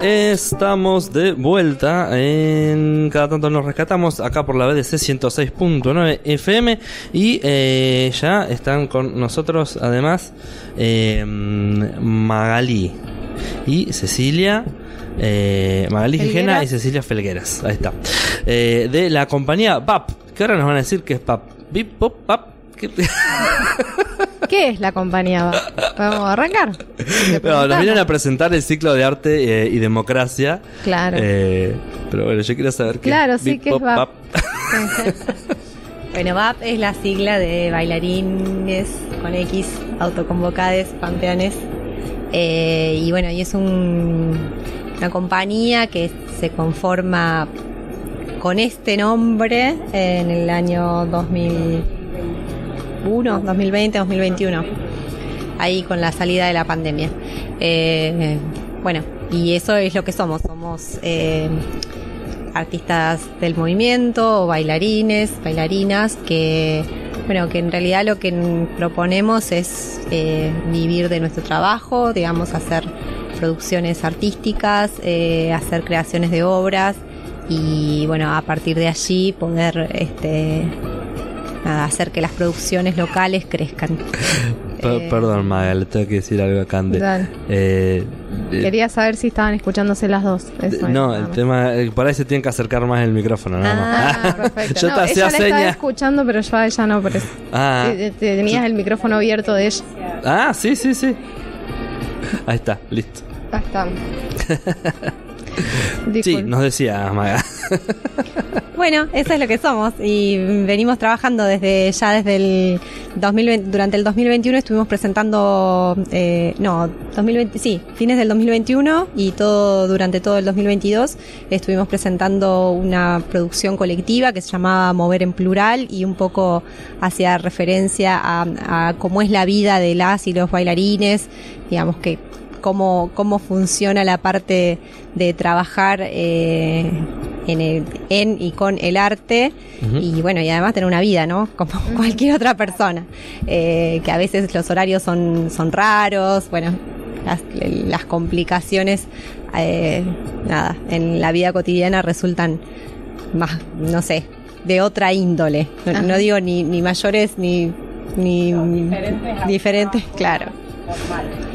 Estamos de vuelta en cada tanto nos rescatamos acá por la BDC 106.9 FM y eh, ya están con nosotros además eh, Magalí y Cecilia eh, Magalí Gijena y Cecilia Felgueras. Ahí está. Eh, de la compañía BAP que ahora nos van a decir que es BAP. Bip, Pop, BAP ¿Qué? ¿Qué es la compañía? ¿Podemos arrancar? ¿Le No, nos vienen a presentar el ciclo de arte eh, y democracia. Claro. Eh, pero bueno, yo quería saber qué Claro, sí, que es. Bap. Bueno, VAP es la sigla de bailarines con X, autoconvocades, pampeanes. Eh, y bueno, y es un- una compañía que se conforma con este nombre en el año 2001, 2020, 2021. Ahí con la salida de la pandemia. Eh, bueno, y eso es lo que somos. Somos eh, artistas del movimiento bailarines, bailarinas que bueno, que en realidad lo que proponemos es eh, vivir de nuestro trabajo, digamos, hacer producciones artísticas, hacer creaciones de obras y bueno, a partir de allí poder este, nada, hacer que las producciones locales crezcan. Per- Eh, Perdón, Maga, le tengo que decir algo a Cande. Eh, eh, Quería saber si estaban escuchándose las dos. Eso es, no, nada el tema, eh, por ahí se tiene que acercar más el micrófono, nada más. Ah, perfecto. Yo No, te hacía ella la estaba escuchando, pero yo a ella no, por eso. Ah, Te- te- Tenías el micrófono abierto de ella. ah, sí, sí, sí. Ahí está, listo. Ahí está. Sí, nos decía Maga. Bueno, eso es lo que somos y venimos trabajando desde ya desde el 2020, durante el 2021 estuvimos presentando, eh, no, 2020, sí, fines del 2021 y todo durante todo el 2022 estuvimos presentando una producción colectiva que se llamaba Mover en Plural y un poco hacía referencia a, cómo es la vida de las y los bailarines, digamos que cómo, cómo funciona la parte de trabajar eh, en, el- en y con el arte y bueno, y además tener una vida, ¿no? Como cualquier otra persona, Eh, que a veces los horarios son, son raros, bueno, las, las complicaciones, eh, nada, en la vida cotidiana resultan más, no sé, de otra índole. No, digo ni, ni mayores ni, ni diferentes, claro.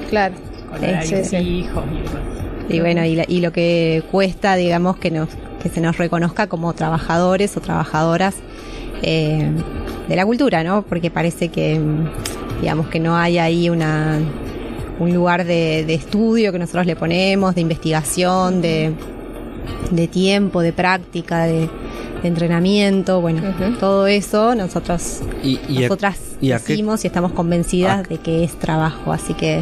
Claro. con Sí, horarios sí, sí. fijos y demás. Y bueno, y, la- y lo que cuesta, digamos, que nos que se nos reconozca como trabajadores o trabajadoras eh, de la cultura, ¿no? Porque parece que, digamos, que no hay ahí una un lugar de, de estudio que nosotros le ponemos, de investigación, de, de tiempo, de práctica, de, de entrenamiento, bueno, todo eso nosotros Y, y a- nosotras y qué- decimos y estamos convencidas a- de que es trabajo, así que.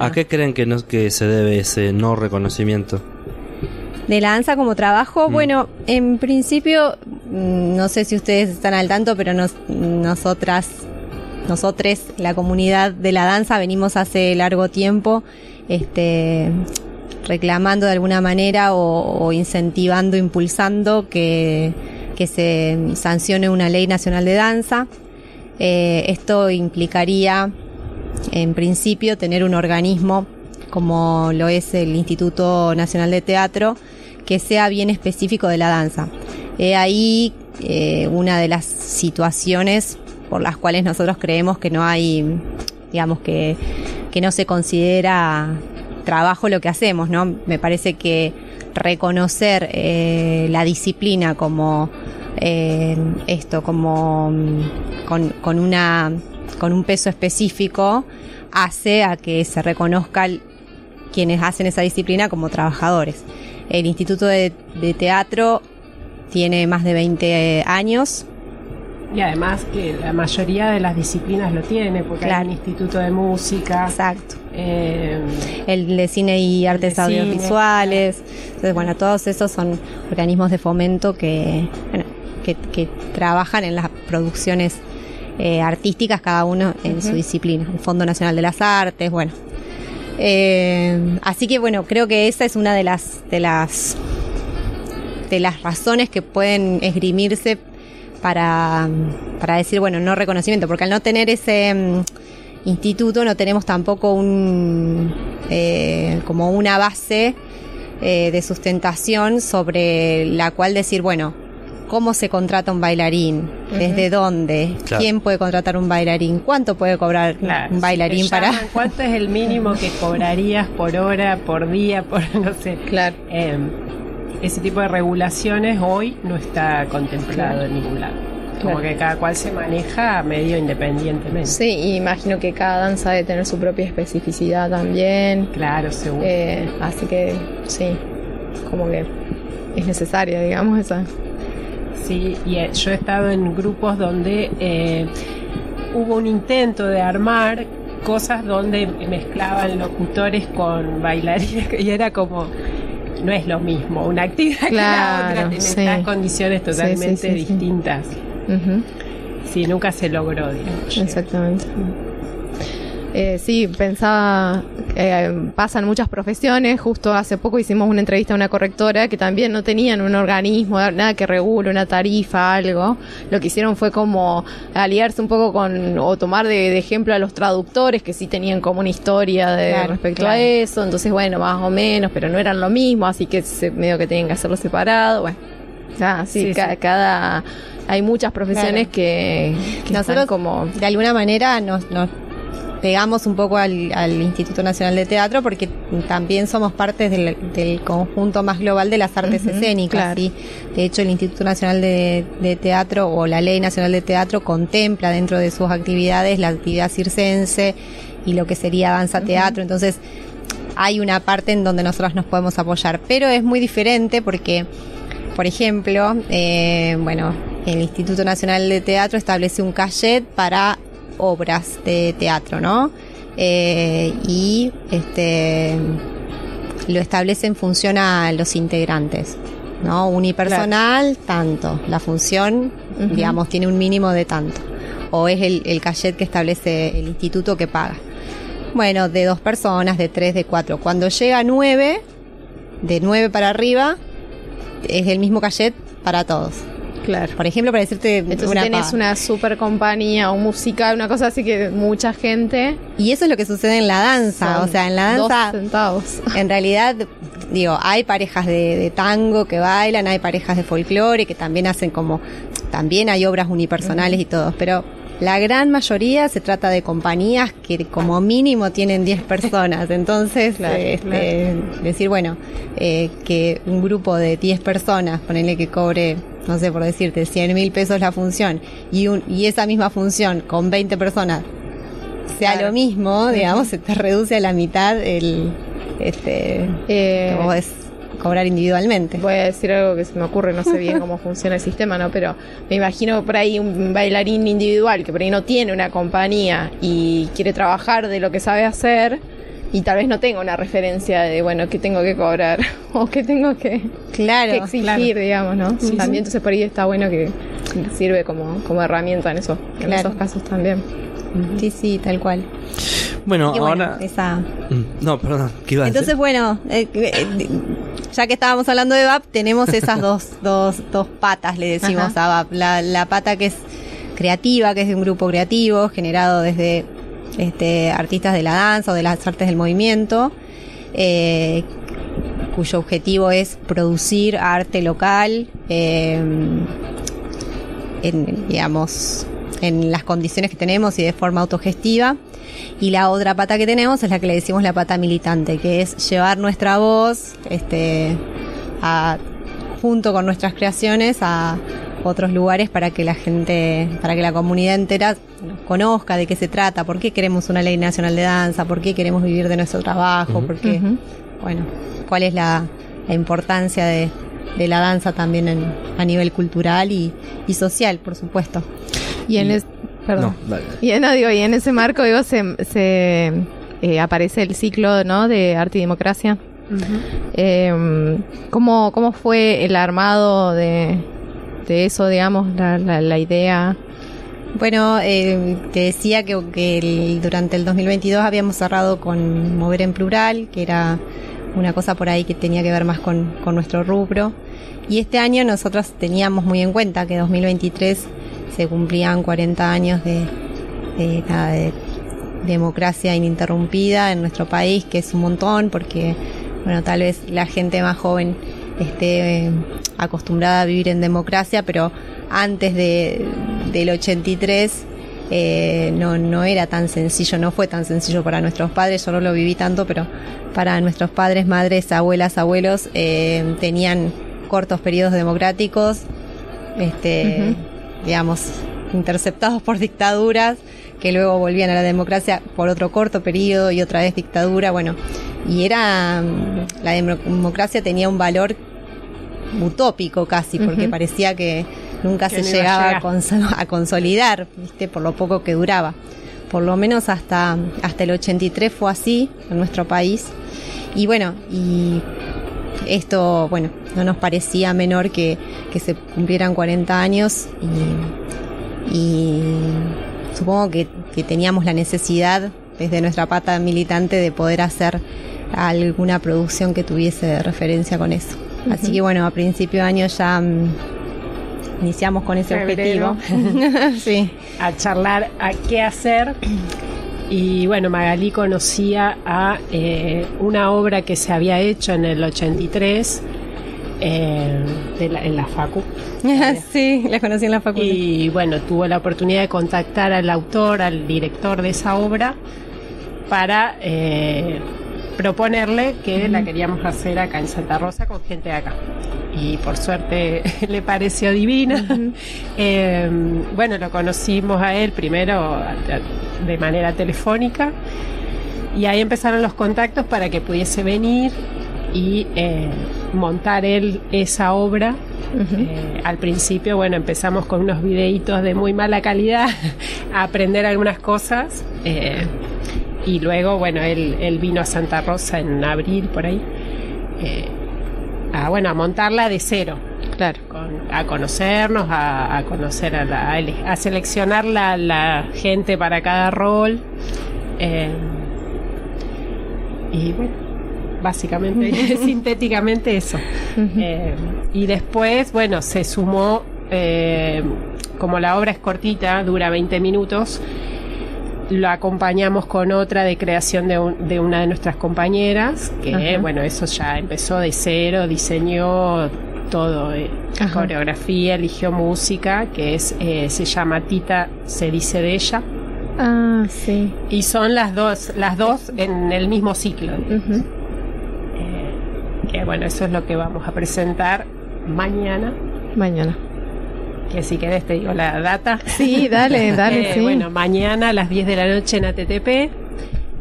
¿A qué creen que, no, que se debe ese no reconocimiento? De la danza como trabajo, Mm. bueno, en principio, mm, no sé si ustedes están al tanto, pero nos, nosotras, nosotres, la comunidad de la danza, venimos hace largo tiempo, este, reclamando de alguna manera o, o incentivando, impulsando que, que se sancione una ley nacional de danza. Eh, esto implicaría, en principio, tener un organismo como lo es el Instituto Nacional de Teatro, que sea bien específico de la danza. He ahí eh, una de las situaciones por las cuales nosotros creemos que no hay, digamos que, que no se considera trabajo lo que hacemos, ¿no? Me parece que reconocer eh, la disciplina como eh, esto, como con, con una con un peso específico hace a que se reconozca el- quienes hacen esa disciplina como trabajadores. El Instituto de, de Teatro tiene más de 20 años. Y además que la mayoría de las disciplinas lo tiene, porque hay Claro. un instituto de música, Exacto. eh, El de cine y artes cine. audiovisuales. Entonces, bueno, todos esos son organismos de fomento que, bueno, que, que trabajan en las producciones eh, artísticas, cada uno en su disciplina. El Fondo Nacional de las Artes, bueno. Eh, así que bueno, creo que esa es una de las de las de las razones que pueden esgrimirse para, para decir, bueno, no reconocimiento, porque al no tener ese, mm, instituto no tenemos tampoco un eh, como una base eh, de sustentación sobre la cual decir, bueno, ¿cómo se contrata un bailarín? ¿Desde dónde? Claro. ¿Quién puede contratar un bailarín? ¿Cuánto puede cobrar Claro, un bailarín si para...? llaman, ¿Cuánto es el mínimo que cobrarías por hora, por día, por no sé? Claro. Eh, ese tipo de regulaciones hoy no está contemplado en ningún lado. Como Claro. que cada cual se maneja medio independientemente. Sí, y imagino que cada danza debe tener su propia especificidad también. Claro, seguro. Eh, así que sí, como que es necesaria, digamos, esa. Sí, y eh, yo he estado en grupos donde eh, hubo un intento de armar cosas donde mezclaban locutores con bailarines y era como no es lo mismo una actividad que la Claro, otra en sí. estas condiciones totalmente sí, sí. distintas. Ujú, Sí, nunca se logró, digamos. Exactamente. Eh, sí, pensaba, eh, pasan muchas profesiones, justo hace poco hicimos una entrevista a una correctora que también no tenían un organismo, nada que regule, una tarifa, algo. Lo que hicieron fue como aliarse un poco con, o tomar de, de ejemplo a los traductores que sí tenían como una historia de Claro, respecto claro. a eso, entonces bueno, más o menos, pero no eran lo mismo, así que se, medio que tenían que hacerlo separado, bueno. Ya, sí, Sí, ca- sí. cada, hay muchas profesiones Claro. que, que Nosotros, están como de alguna manera, nos, nos pegamos un poco al, al Instituto Nacional de Teatro porque también somos parte del, del conjunto más global de las artes escénicas. claro. ¿sí? De hecho, el Instituto Nacional de, de Teatro o la Ley Nacional de Teatro contempla dentro de sus actividades la actividad circense y lo que sería danza teatro. Entonces, hay una parte en donde nosotros nos podemos apoyar, pero es muy diferente porque, por ejemplo, eh, bueno, el Instituto Nacional de Teatro establece un cachet para obras de teatro, ¿no? Eh, y este lo establece en función a los integrantes, ¿no? Unipersonal, tanto. La función, digamos, tiene un mínimo de tanto. O es el, el cachet que establece el instituto que paga. Bueno, de dos personas, de tres, de cuatro. Cuando llega a nueve, de nueve para arriba, es el mismo cachet para todos. Claro. Por ejemplo, para decirte Entonces una tenés una super compañía o musical, una cosa así que mucha gente. Y eso es lo que sucede en la danza. son O sea, en la dos danza, centavos. en realidad, digo, hay parejas de, de tango que bailan, hay parejas de folclore que también hacen como, también hay obras unipersonales y todo, pero la gran mayoría se trata de compañías que como mínimo tienen 10 personas. Entonces, Claro, este, decir, bueno, eh, que un grupo de 10 personas, ponerle que cobre, no sé, por decirte, 100 mil pesos la función, y, un, y esa misma función con 20 personas sea Claro. lo mismo, digamos, se te reduce a la mitad el, este, Eh, podés cobrar individualmente. Voy a decir algo que se me ocurre, no sé bien cómo funciona el sistema, ¿no? Pero me imagino por ahí un bailarín individual que por ahí no tiene una compañía y quiere trabajar de lo que sabe hacer y tal vez no tenga una referencia de, bueno, qué tengo que cobrar o qué tengo que, Claro, que exigir, claro. digamos, ¿no? Sí, también sí. entonces por ahí está bueno que sirve como, como herramienta en, eso, en Claro. esos casos también. sí, sí, tal cual. Bueno, Y bueno, ahora. esa. Mm, No, perdón, ¿qué iba a Entonces, decir? bueno, eh, eh, ya que estábamos hablando de VAP, tenemos esas dos, dos, dos patas, le decimos Ajá. a VAP. La, la pata que es creativa, que es de un grupo creativo, generado desde este, artistas de la danza o de las artes del movimiento, eh, cuyo objetivo es producir arte local, eh, en, digamos, en las condiciones que tenemos y de forma autogestiva. Y la otra pata que tenemos es la que le decimos la pata militante, que es llevar nuestra voz, este, a, junto con nuestras creaciones a otros lugares para que la gente, para que la comunidad entera conozca de qué se trata, por qué queremos una ley nacional de danza, por qué queremos vivir de nuestro trabajo, por qué, bueno, cuál es la, la importancia de, de la danza también en- a nivel cultural y, y social, por supuesto. Y en Y- es, perdón. No, dale. Y, no, digo, y en ese marco digo, se, se eh, aparece el ciclo ¿no? de arte y democracia. Eh, ¿cómo, ¿Cómo fue el armado de, de eso, digamos, la, la, la idea? Bueno, eh, te decía que, que el- durante el 2022 habíamos cerrado con Mover en Plural, que era una cosa por ahí que tenía que ver más con, con nuestro rubro. Y este año nosotros teníamos muy en cuenta que 2023 se cumplían 40 años de, democracia ininterrumpida en nuestro país, que es un montón, porque, bueno, tal vez la gente más joven esté eh, acostumbrada a vivir en democracia, pero antes de, del 83 eh, no, no era tan sencillo, no fue tan sencillo para nuestros padres, yo no lo viví tanto, pero para nuestros padres, madres, abuelas, abuelos, eh, tenían cortos periodos democráticos, este, digamos, interceptados por dictaduras, que luego volvían a la democracia por otro corto periodo y otra vez dictadura, bueno, y era, la democracia tenía un valor utópico casi, porque parecía que nunca se llegaba a, consolidar, ¿viste? por lo poco que duraba. Por lo menos hasta, hasta el 83 fue así en nuestro país. Y bueno, y esto, bueno, no nos parecía menor que, que se cumplieran 40 años y, y supongo que, que, teníamos la necesidad desde nuestra pata militante de poder hacer alguna producción que tuviese referencia con eso. Así que bueno, a principio de año ya mm, iniciamos con ese objetivo. sí. A charlar a qué hacer. Y bueno, Magalí conocía a eh, una obra que se había hecho en el 83 eh, en la Facu. sí, la conocí en la Facu. Y bueno, tuvo la oportunidad de contactar al autor, al director de esa obra, para eh, proponerle que la queríamos hacer acá en Santa Rosa con gente de acá. Y por suerte le pareció divina. Em, bueno, lo conocimos a él primero de manera telefónica y ahí empezaron los contactos para que pudiese venir y eh, montar él esa obra. Eh, al principio, bueno, empezamos con unos videitos de muy mala calidad a aprender algunas cosas. Eh, y luego, bueno, él, vino a Santa Rosa en abril, por ahí, eh, a, bueno, a montarla de cero. Claro. a conocernos, a, conocer a, la, a seleccionar la, la, gente para cada rol. Eh, y bueno, básicamente, sintéticamente eso. Eh, y después, bueno, se sumó, como la obra es cortita, dura 20 minutos, lo acompañamos con otra de creación de, de una de nuestras compañeras, que bueno, eso ya empezó de cero, diseñó todo, eh, coreografía, eligió música, que es eh, se llama Tita se dice de ella. Ah, sí. Y son las dos, las dos en el mismo ciclo. Eh, que bueno, eso es lo que vamos a presentar mañana. Mañana que si querés te digo la data. Sí, dale, dale. Eh, bueno, mañana a las 10 de la noche en ATTP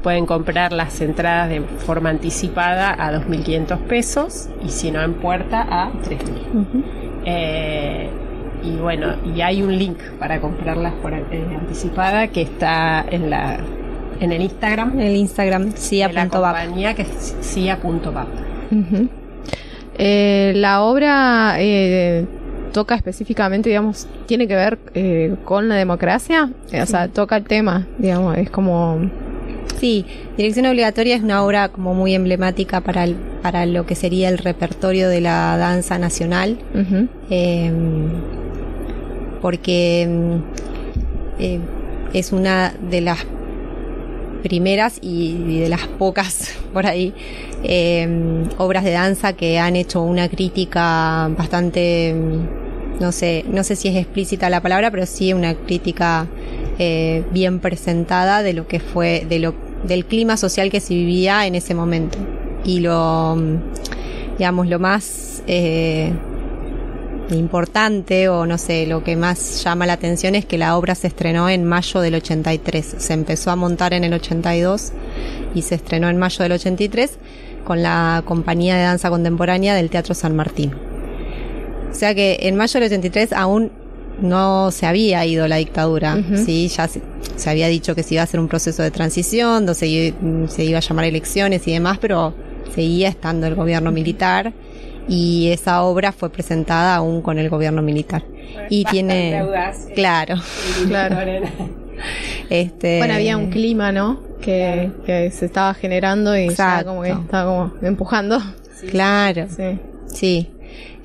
pueden comprar las entradas de forma anticipada a 2.500 pesos y si no en puerta a 3.000. Eh, y bueno, y hay un link para comprarlas por eh, anticipada que está en la en el Instagram. En el Instagram, cia.bap. La compañía que es cia.bap. la obra toca específicamente, digamos, tiene que ver eh, con la democracia, o sea, toca el tema, digamos, es como... Sí, Dirección Obligatoria es una obra como muy emblemática para, para lo que sería el repertorio de la danza nacional, em, porque em, eh, es una de las primeras y, de las pocas por ahí em, obras de danza que han hecho una crítica bastante no sé, no sé si es explícita la palabra, pero sí una crítica eh, bien presentada de lo que fue, de lo, del clima social que se vivía en ese momento. Y lo, digamos, lo más eh, importante o no sé, lo que más llama la atención es que la obra se estrenó en mayo del 83. Se empezó a montar en el 82 y se estrenó en mayo del 83 con la compañía de danza contemporánea del Teatro San Martín. O sea que en mayo del 83 aún no se había ido la dictadura, sí, ya se, había dicho que se iba a hacer un proceso de transición, donde se, iba a llamar elecciones y demás, pero seguía estando el gobierno militar y esa obra fue presentada aún con el gobierno militar. y tiene, claro, claro. Este, bueno, había un clima, ¿no? Que, que se estaba generando y ya como que estaba como empujando. claro. Sí. Sí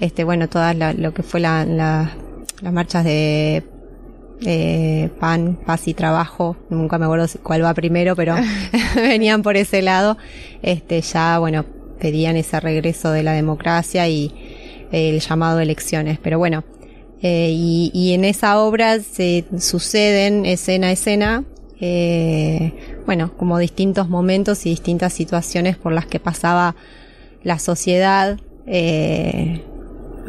este, bueno, todas lo que fue la, las marchas de eh, PAN, Paz y Trabajo, nunca me acuerdo cuál va primero, pero venían por ese lado, este, ya, bueno, pedían ese regreso de la democracia y el llamado a elecciones. Pero bueno, eh, y, y, en esa obra se suceden escena a escena, eh, bueno, como distintos momentos y distintas situaciones por las que pasaba la sociedad. Eh,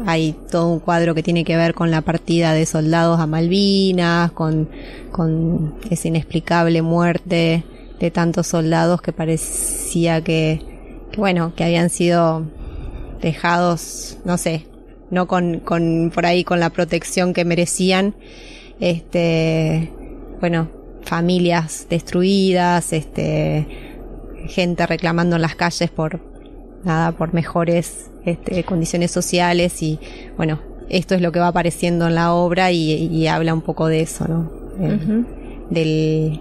hay todo un cuadro que tiene que ver con la partida de soldados a Malvinas, con, con esa inexplicable muerte de tantos soldados que parecía que, que, bueno, que habían sido dejados, no sé, no con, con, por ahí con la protección que merecían. Este, bueno, familias destruidas, este, gente reclamando en las calles por, nada, por mejores este, condiciones sociales y bueno, esto es lo que va apareciendo en la obra y, y habla un poco de eso, ¿no? Eh, uh -huh. Del...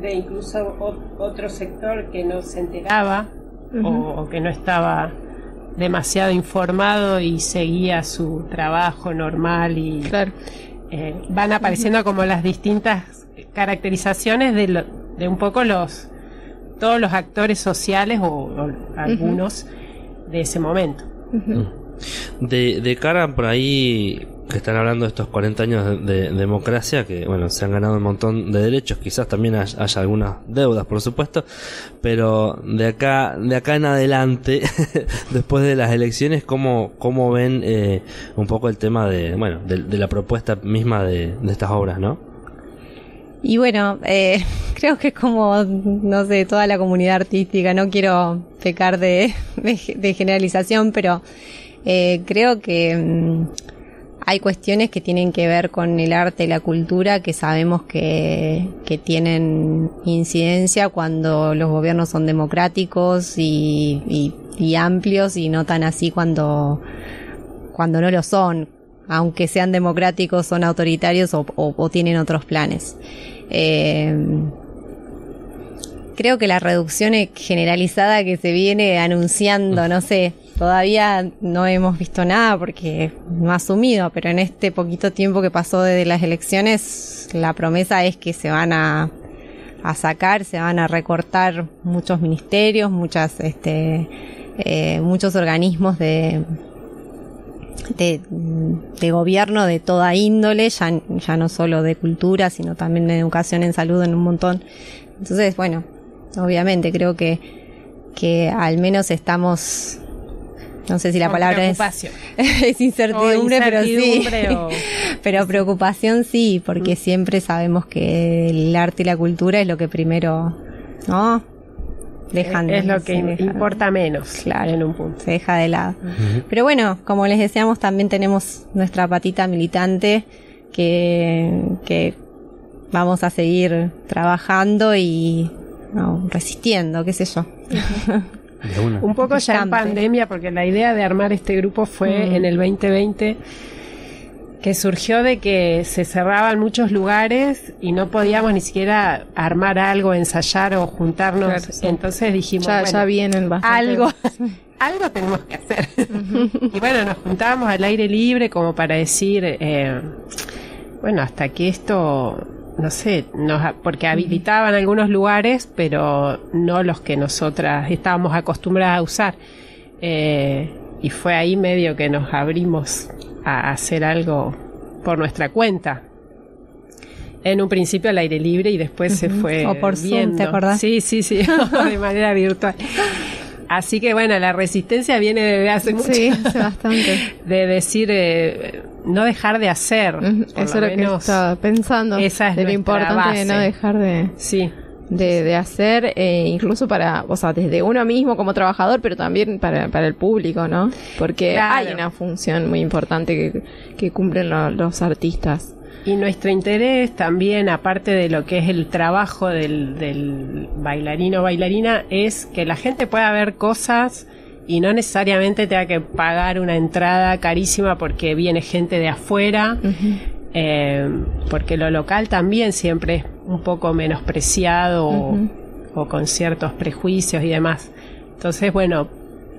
De incluso otro sector que no se enteraba uh -huh. o, o, que no estaba demasiado informado y seguía su trabajo normal y claro. eh, van apareciendo uh -huh. como las distintas caracterizaciones de, lo, de un poco los todos los actores sociales o, o algunos uh -huh. de ese momento. Uh -huh. de, de, cara por ahí que están hablando de estos 40 años de, de, democracia, que bueno, se han ganado un montón de derechos, quizás también haya, haya algunas deudas, por supuesto, pero de acá, de acá en adelante, después de las elecciones, ¿cómo, cómo ven eh, un poco el tema de, bueno, de, de la propuesta misma de, de estas obras, ¿no? Y bueno, eh, creo que es como, no sé, toda la comunidad artística, no quiero pecar de, generalización, pero eh, creo que mmm, hay cuestiones que tienen que ver con el arte y la cultura que sabemos que, tienen incidencia cuando los gobiernos son democráticos y, y, y amplios y no tan así cuando, cuando no lo son aunque sean democráticos, son autoritarios o, o, o tienen otros planes. Eh, creo que la reducción generalizada que se viene anunciando, no sé, todavía no hemos visto nada porque no ha asumido, pero en este poquito tiempo que pasó desde las elecciones, la promesa es que se van a, a sacar, se van a recortar muchos ministerios, muchas, este, eh, muchos organismos de, de, de, gobierno de toda índole, ya, ya no solo de cultura, sino también de educación en salud en un montón. Entonces, bueno, obviamente creo que, que al menos estamos, no sé si la Con palabra es, es incertidumbre, incertidumbre, pero sí. O... pero preocupación sí, porque mm. siempre sabemos que el arte y la cultura es lo que primero, ¿no? Dejan es lo que deja, importa menos claro. en un punto. Se deja de lado. Uh -huh. pero bueno como les decíamos también tenemos nuestra patita militante que que vamos a seguir trabajando y no, resistiendo qué sé yo. Un poco ya en pandemia porque la idea de armar este grupo fue en el 2020 que surgió de que se cerraban muchos lugares y no podíamos ni siquiera armar algo, ensayar o juntarnos. Claro, sí. Entonces dijimos, ya, bueno, ya vienen bastante. algo, algo tenemos que hacer. Uh -huh. y bueno, nos juntábamos al aire libre como para decir, eh, bueno, hasta que esto, no sé, nos, porque habilitaban algunos lugares, pero no los que nosotras estábamos acostumbradas a usar. Eh, y fue ahí medio que nos abrimos a hacer algo por nuestra cuenta. En un principio al aire libre y después uh -huh. se fue o por viendo. Zoom, ¿te acordás? Sí, sí, sí, de manera virtual. Así que bueno, la resistencia viene desde hace mucho. Sí, hace bastante. De decir, eh, no dejar de hacer. Uh -huh. Eso es lo que estaba pensando. Esa es de lo importante base. de no dejar de. Sí de, de hacer, eh, incluso para, o sea, desde uno mismo como trabajador, pero también para, para el público, ¿no? Porque claro. hay una función muy importante que, que cumplen lo, los artistas. Y nuestro interés también, aparte de lo que es el trabajo del, del bailarino o bailarina, es que la gente pueda ver cosas y no necesariamente tenga que pagar una entrada carísima porque viene gente de afuera. Uh -huh. eh, porque lo local también siempre es un poco menospreciado uh -huh. o, o, con ciertos prejuicios y demás. Entonces, bueno,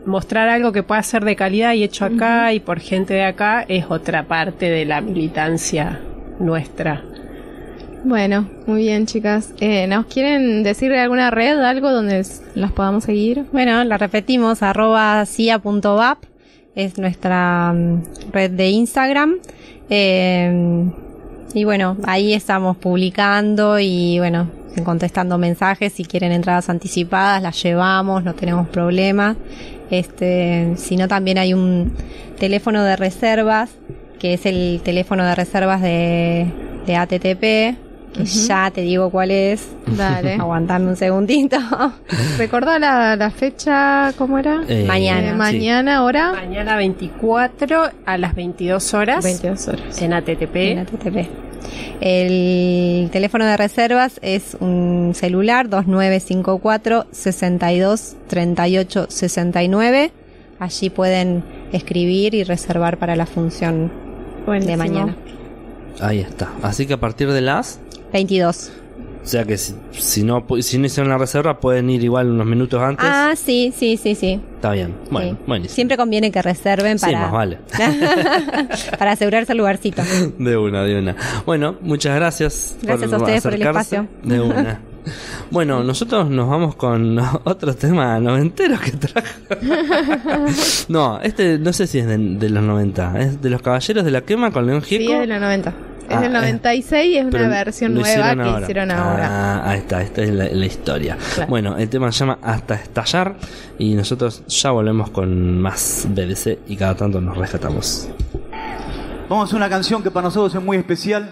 mostrar algo que pueda ser de calidad y hecho acá uh -huh. y por gente de acá es otra parte de la militancia nuestra. Bueno, muy bien, chicas. Eh, ¿Nos quieren decir de alguna red, algo donde las podamos seguir? Bueno, la repetimos, arroba cia.vap es nuestra mm, red de Instagram. Eh, y bueno, ahí estamos publicando y bueno, contestando mensajes. Si quieren entradas anticipadas, las llevamos, no tenemos problemas. Este, si no, también hay un teléfono de reservas, que es el teléfono de reservas de, de ATTP, que ya te digo cuál es. Dale. Aguantame un segundito. Recordá la, la fecha, ¿cómo era? Eh, Mañana. Eh, sí. mañana, hora. Mañana 24 a las 22 horas 22 horas. en ATTP. En ATTP. El teléfono de reservas es un celular 2954 62 38 69. Allí pueden escribir y reservar para la función de mañana. Ahí está. Así que a partir de las... 22. O sea que si, si no si no hicieron la reserva pueden ir igual unos minutos antes. Ah, sí, sí, sí, sí. Está bien. Bueno, Sí. buenísimo. Siempre conviene que reserven Sí, para, más vale. para asegurarse el lugarcito. De una, de una. Bueno, muchas gracias. Gracias a ustedes por el espacio. De una. Bueno, nosotros nos vamos con otro tema noventero que trajo. no, este no sé si es de, de los 90. Es de los Caballeros de la Quema con León Sí, Gieco. es de los 90. Es Ah, del eh, 96 es Pero una versión nueva hicieron que ahora. hicieron ahora. Ah, ahí está, esta es la, la historia. Claro. Bueno, el tema se llama Hasta Estallar y nosotros ya volvemos con más BBC y cada tanto nos rescatamos. Vamos a hacer una canción que para nosotros es muy especial.